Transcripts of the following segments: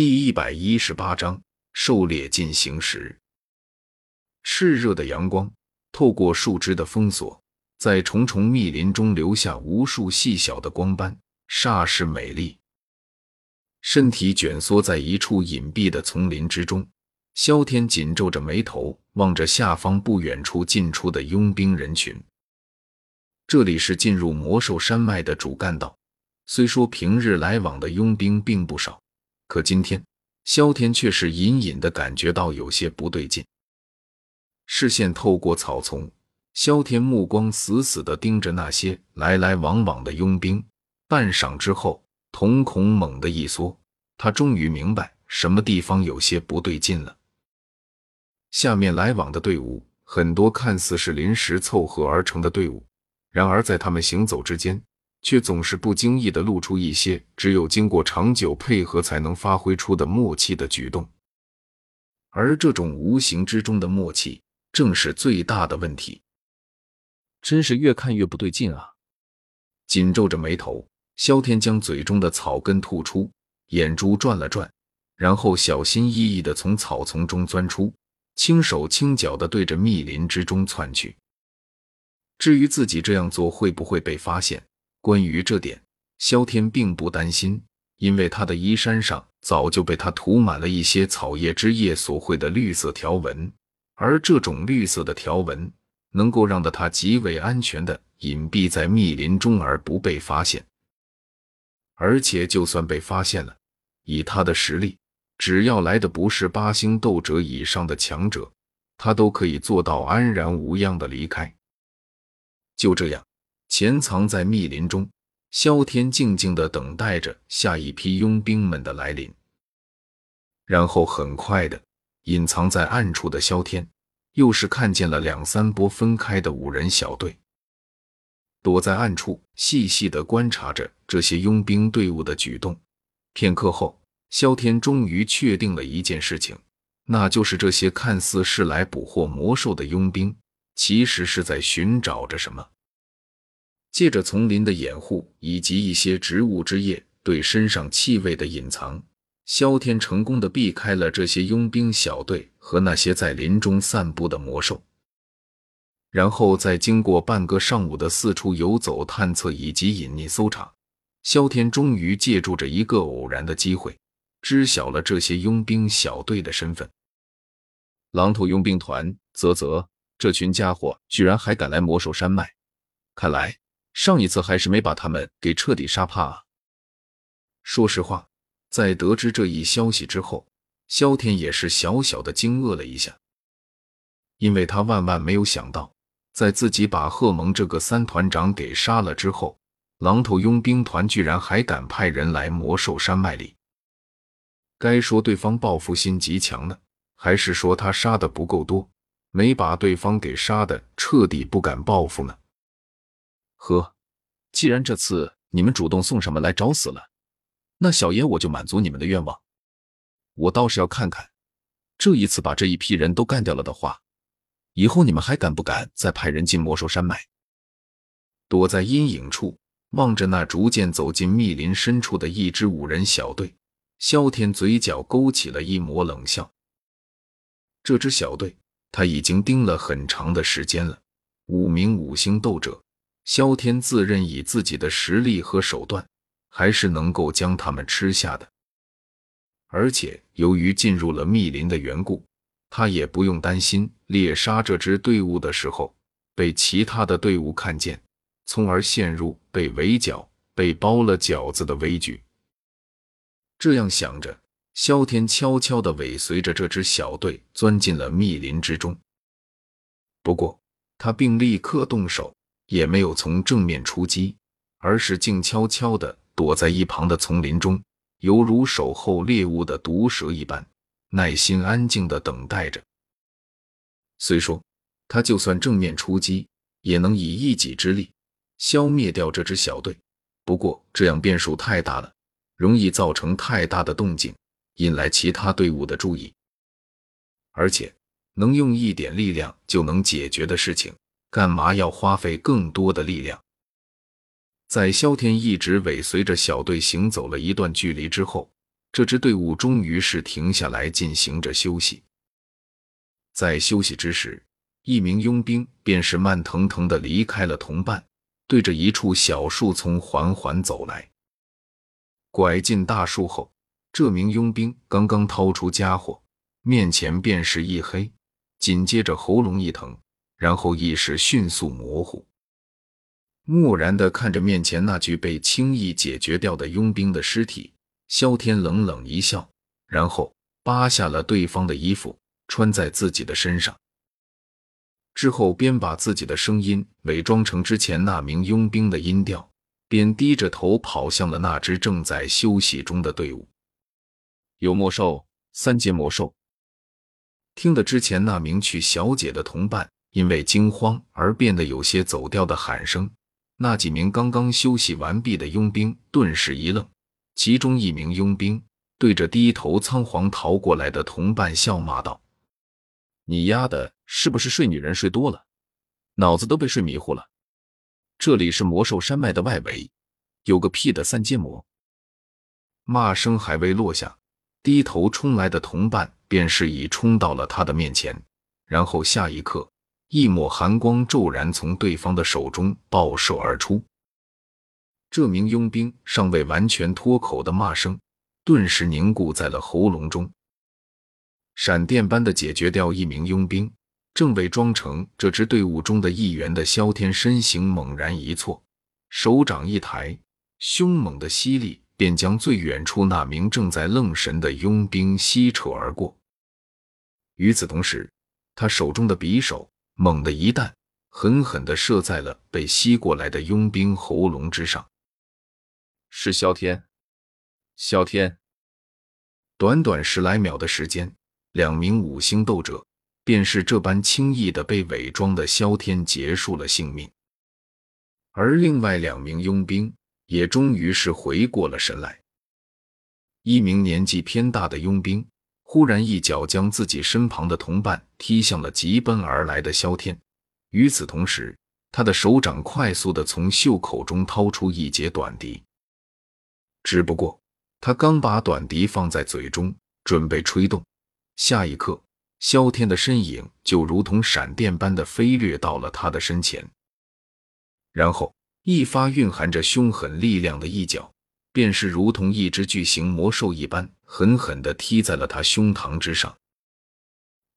第一百一十八章狩猎进行时。炽热的阳光透过树枝的封锁，在重重密林中留下无数细小的光斑，煞是美丽。身体蜷缩在一处隐蔽的丛林之中，萧天紧皱着眉头，望着下方不远处进出的佣兵人群。这里是进入魔兽山脉的主干道，虽说平日来往的佣兵并不少。可今天，萧天却是隐隐的感觉到有些不对劲。视线透过草丛，萧天目光死死的盯着那些来来往往的佣兵。半晌之后，瞳孔猛地一缩，他终于明白什么地方有些不对劲了。下面来往的队伍很多，看似是临时凑合而成的队伍，然而在他们行走之间。却总是不经意的露出一些只有经过长久配合才能发挥出的默契的举动，而这种无形之中的默契，正是最大的问题。真是越看越不对劲啊！紧皱着眉头，萧天将嘴中的草根吐出，眼珠转了转，然后小心翼翼的从草丛中钻出，轻手轻脚的对着密林之中窜去。至于自己这样做会不会被发现？关于这点，萧天并不担心，因为他的衣衫上早就被他涂满了一些草叶枝叶所绘的绿色条纹，而这种绿色的条纹能够让得他极为安全的隐蔽在密林中而不被发现。而且，就算被发现了，以他的实力，只要来的不是八星斗者以上的强者，他都可以做到安然无恙的离开。就这样。潜藏在密林中，萧天静静的等待着下一批佣兵们的来临。然后很快的，隐藏在暗处的萧天又是看见了两三波分开的五人小队，躲在暗处细细的观察着这些佣兵队伍的举动。片刻后，萧天终于确定了一件事情，那就是这些看似是来捕获魔兽的佣兵，其实是在寻找着什么。借着丛林的掩护以及一些植物枝叶对身上气味的隐藏，萧天成功的避开了这些佣兵小队和那些在林中散步的魔兽。然后在经过半个上午的四处游走、探测以及隐匿搜查，萧天终于借助着一个偶然的机会，知晓了这些佣兵小队的身份——狼头佣兵团。啧啧，这群家伙居然还敢来魔兽山脉，看来……上一次还是没把他们给彻底杀怕啊！说实话，在得知这一消息之后，萧天也是小小的惊愕了一下，因为他万万没有想到，在自己把贺蒙这个三团长给杀了之后，狼头佣兵团居然还敢派人来魔兽山脉里。该说对方报复心极强呢，还是说他杀的不够多，没把对方给杀的彻底不敢报复呢？呵，既然这次你们主动送上门来找死了，那小爷我就满足你们的愿望。我倒是要看看，这一次把这一批人都干掉了的话，以后你们还敢不敢再派人进魔兽山脉？躲在阴影处，望着那逐渐走进密林深处的一支五人小队，萧天嘴角勾起了一抹冷笑。这支小队他已经盯了很长的时间了，五名五星斗者。萧天自认以自己的实力和手段，还是能够将他们吃下的。而且由于进入了密林的缘故，他也不用担心猎杀这支队伍的时候被其他的队伍看见，从而陷入被围剿、被包了饺子的危局。这样想着，萧天悄悄地尾随着这支小队钻进了密林之中。不过，他并立刻动手。也没有从正面出击，而是静悄悄地躲在一旁的丛林中，犹如守候猎物的毒蛇一般，耐心安静地等待着。虽说他就算正面出击，也能以一己之力消灭掉这支小队，不过这样变数太大了，容易造成太大的动静，引来其他队伍的注意。而且能用一点力量就能解决的事情。干嘛要花费更多的力量？在萧天一直尾随着小队行走了一段距离之后，这支队伍终于是停下来进行着休息。在休息之时，一名佣兵便是慢腾腾的离开了同伴，对着一处小树丛缓缓走来。拐进大树后，这名佣兵刚刚掏出家伙，面前便是一黑，紧接着喉咙一疼，然后意识迅速模糊。漠然的看着面前那具被轻易解决掉的佣兵的尸体，萧天冷冷一笑，然后扒下了对方的衣服，穿在自己的身上。之后，边把自己的声音伪装成之前那名佣兵的音调，边低着头跑向了那支正在休息中的队伍。有魔兽，三阶魔兽。听得之前那名去小姐的同伴因为惊慌而变得有些走调的喊声。那几名刚刚休息完毕的佣兵顿时一愣，其中一名佣兵对着低头仓皇逃过来的同伴笑骂道：“你丫的，是不是睡女人睡多了，脑子都被睡迷糊了？这里是魔兽山脉的外围，有个屁的三阶魔！”骂声还未落下，低头冲来的同伴便是已冲到了他的面前，然后下一刻。一抹寒光骤然从对方的手中爆射而出，这名佣兵尚未完全脱口的骂声，顿时凝固在了喉咙中。闪电般的解决掉一名佣兵，正伪装成这支队伍中的一员的萧天身形猛然一错，手掌一抬，凶猛的吸力便将最远处那名正在愣神的佣兵吸扯而过。与此同时，他手中的匕首。猛地一弹，狠狠地射在了被吸过来的佣兵喉咙之上。是萧天，萧天。短短十来秒的时间，两名五星斗者便是这般轻易的被伪装的萧天结束了性命，而另外两名佣兵也终于是回过了神来。一名年纪偏大的佣兵。忽然一脚将自己身旁的同伴踢向了疾奔而来的萧天，与此同时，他的手掌快速的从袖口中掏出一截短笛。只不过，他刚把短笛放在嘴中，准备吹动，下一刻，萧天的身影就如同闪电般的飞掠到了他的身前，然后一发蕴含着凶狠力量的一脚。便是如同一只巨型魔兽一般，狠狠地踢在了他胸膛之上。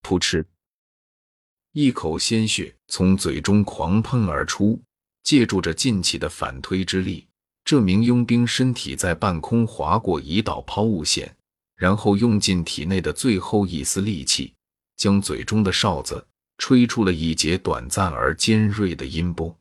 噗嗤，一口鲜血从嘴中狂喷而出。借助着劲气的反推之力，这名佣兵身体在半空划过一道抛物线，然后用尽体内的最后一丝力气，将嘴中的哨子吹出了一截短暂而尖锐的音波。